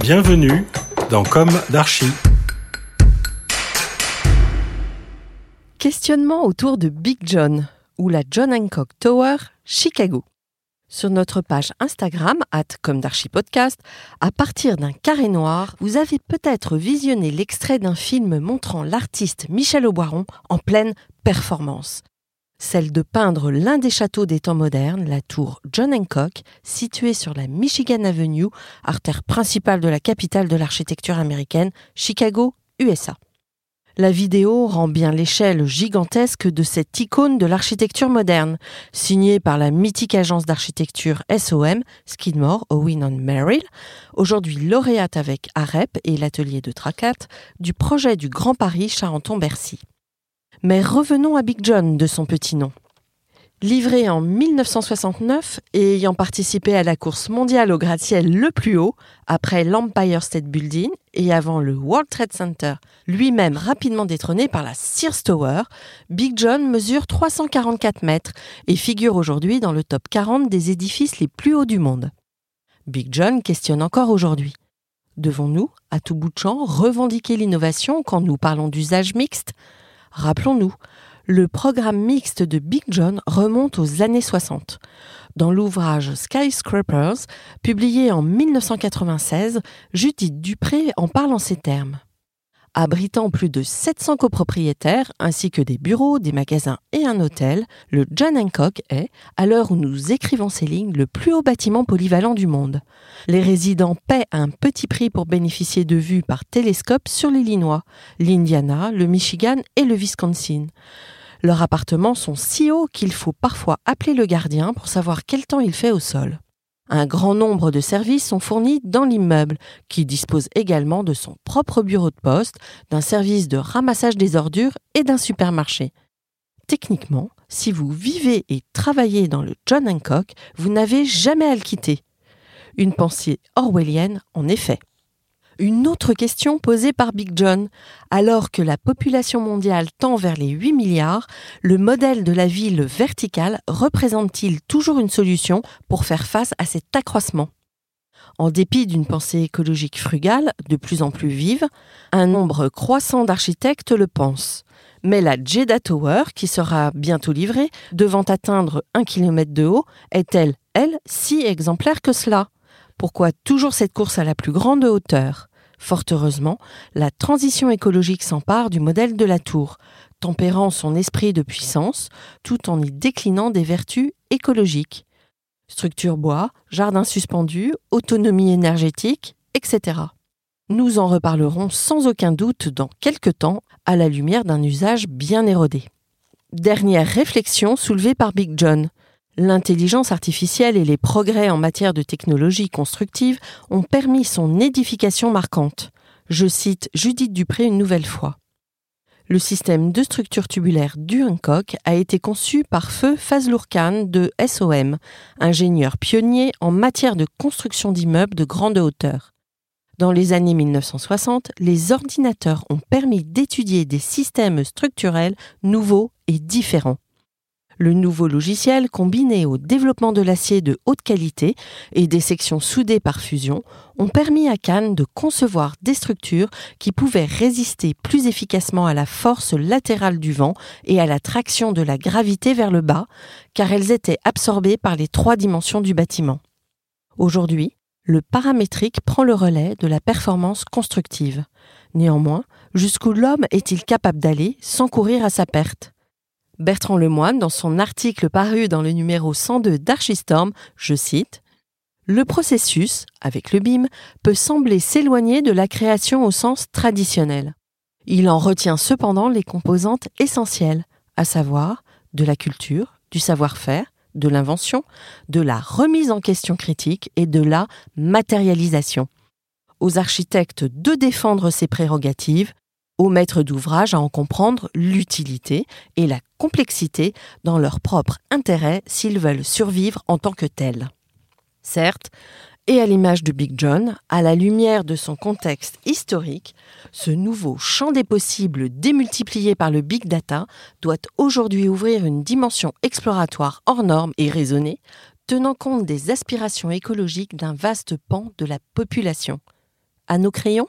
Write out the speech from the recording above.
Bienvenue dans Comme d'Archie. Questionnement autour de Big John ou la John Hancock Tower, Chicago. Sur notre page Instagram, at comme podcast, à partir d'un carré noir, vous avez peut-être visionné l'extrait d'un film montrant l'artiste Michel Auboiron en pleine performance celle de peindre l'un des châteaux des temps modernes, la tour John Hancock, située sur la Michigan Avenue, artère principale de la capitale de l'architecture américaine, Chicago, USA. La vidéo rend bien l'échelle gigantesque de cette icône de l'architecture moderne, signée par la mythique agence d'architecture SOM, Skidmore, Owen and Merrill, aujourd'hui lauréate avec AREP et l'atelier de Tracat, du projet du Grand Paris Charenton-Bercy. Mais revenons à Big John de son petit nom. Livré en 1969 et ayant participé à la course mondiale au gratte-ciel le plus haut, après l'Empire State Building et avant le World Trade Center, lui-même rapidement détrôné par la Sears Tower, Big John mesure 344 mètres et figure aujourd'hui dans le top 40 des édifices les plus hauts du monde. Big John questionne encore aujourd'hui. Devons-nous, à tout bout de champ, revendiquer l'innovation quand nous parlons d'usage mixte? Rappelons-nous, le programme mixte de Big John remonte aux années 60. Dans l'ouvrage Skyscrapers, publié en 1996, Judith Dupré en parle en ces termes abritant plus de 700 copropriétaires ainsi que des bureaux, des magasins et un hôtel, le John Hancock est, à l'heure où nous écrivons ces lignes, le plus haut bâtiment polyvalent du monde. Les résidents paient un petit prix pour bénéficier de vues par télescope sur l'Illinois, l'Indiana, le Michigan et le Wisconsin. Leurs appartements sont si hauts qu'il faut parfois appeler le gardien pour savoir quel temps il fait au sol. Un grand nombre de services sont fournis dans l'immeuble, qui dispose également de son propre bureau de poste, d'un service de ramassage des ordures et d'un supermarché. Techniquement, si vous vivez et travaillez dans le John Hancock, vous n'avez jamais à le quitter. Une pensée orwellienne, en effet. Une autre question posée par Big John. Alors que la population mondiale tend vers les 8 milliards, le modèle de la ville verticale représente-t-il toujours une solution pour faire face à cet accroissement? En dépit d'une pensée écologique frugale, de plus en plus vive, un nombre croissant d'architectes le pensent. Mais la Jeddah Tower, qui sera bientôt livrée, devant atteindre un kilomètre de haut, est-elle, elle, si exemplaire que cela? Pourquoi toujours cette course à la plus grande hauteur? Fort heureusement, la transition écologique s'empare du modèle de la tour, tempérant son esprit de puissance tout en y déclinant des vertus écologiques. Structure bois, jardin suspendu, autonomie énergétique, etc. Nous en reparlerons sans aucun doute dans quelques temps à la lumière d'un usage bien érodé. Dernière réflexion soulevée par Big John. L'intelligence artificielle et les progrès en matière de technologie constructive ont permis son édification marquante. Je cite Judith Dupré une nouvelle fois. Le système de structure tubulaire du Hancock a été conçu par Feu Fazlour Khan de SOM, ingénieur pionnier en matière de construction d'immeubles de grande hauteur. Dans les années 1960, les ordinateurs ont permis d'étudier des systèmes structurels nouveaux et différents. Le nouveau logiciel, combiné au développement de l'acier de haute qualité et des sections soudées par fusion, ont permis à Kahn de concevoir des structures qui pouvaient résister plus efficacement à la force latérale du vent et à la traction de la gravité vers le bas, car elles étaient absorbées par les trois dimensions du bâtiment. Aujourd'hui, le paramétrique prend le relais de la performance constructive. Néanmoins, jusqu'où l'homme est-il capable d'aller sans courir à sa perte? Bertrand Lemoine, dans son article paru dans le numéro 102 d'Archistorm, je cite Le processus, avec le BIM, peut sembler s'éloigner de la création au sens traditionnel. Il en retient cependant les composantes essentielles, à savoir de la culture, du savoir-faire, de l'invention, de la remise en question critique et de la matérialisation. Aux architectes de défendre ces prérogatives, aux maîtres d'ouvrage à en comprendre l'utilité et la complexité dans leur propre intérêt s'ils veulent survivre en tant que tels. Certes, et à l'image de Big John, à la lumière de son contexte historique, ce nouveau champ des possibles démultiplié par le big data doit aujourd'hui ouvrir une dimension exploratoire hors norme et raisonnée, tenant compte des aspirations écologiques d'un vaste pan de la population. À nos crayons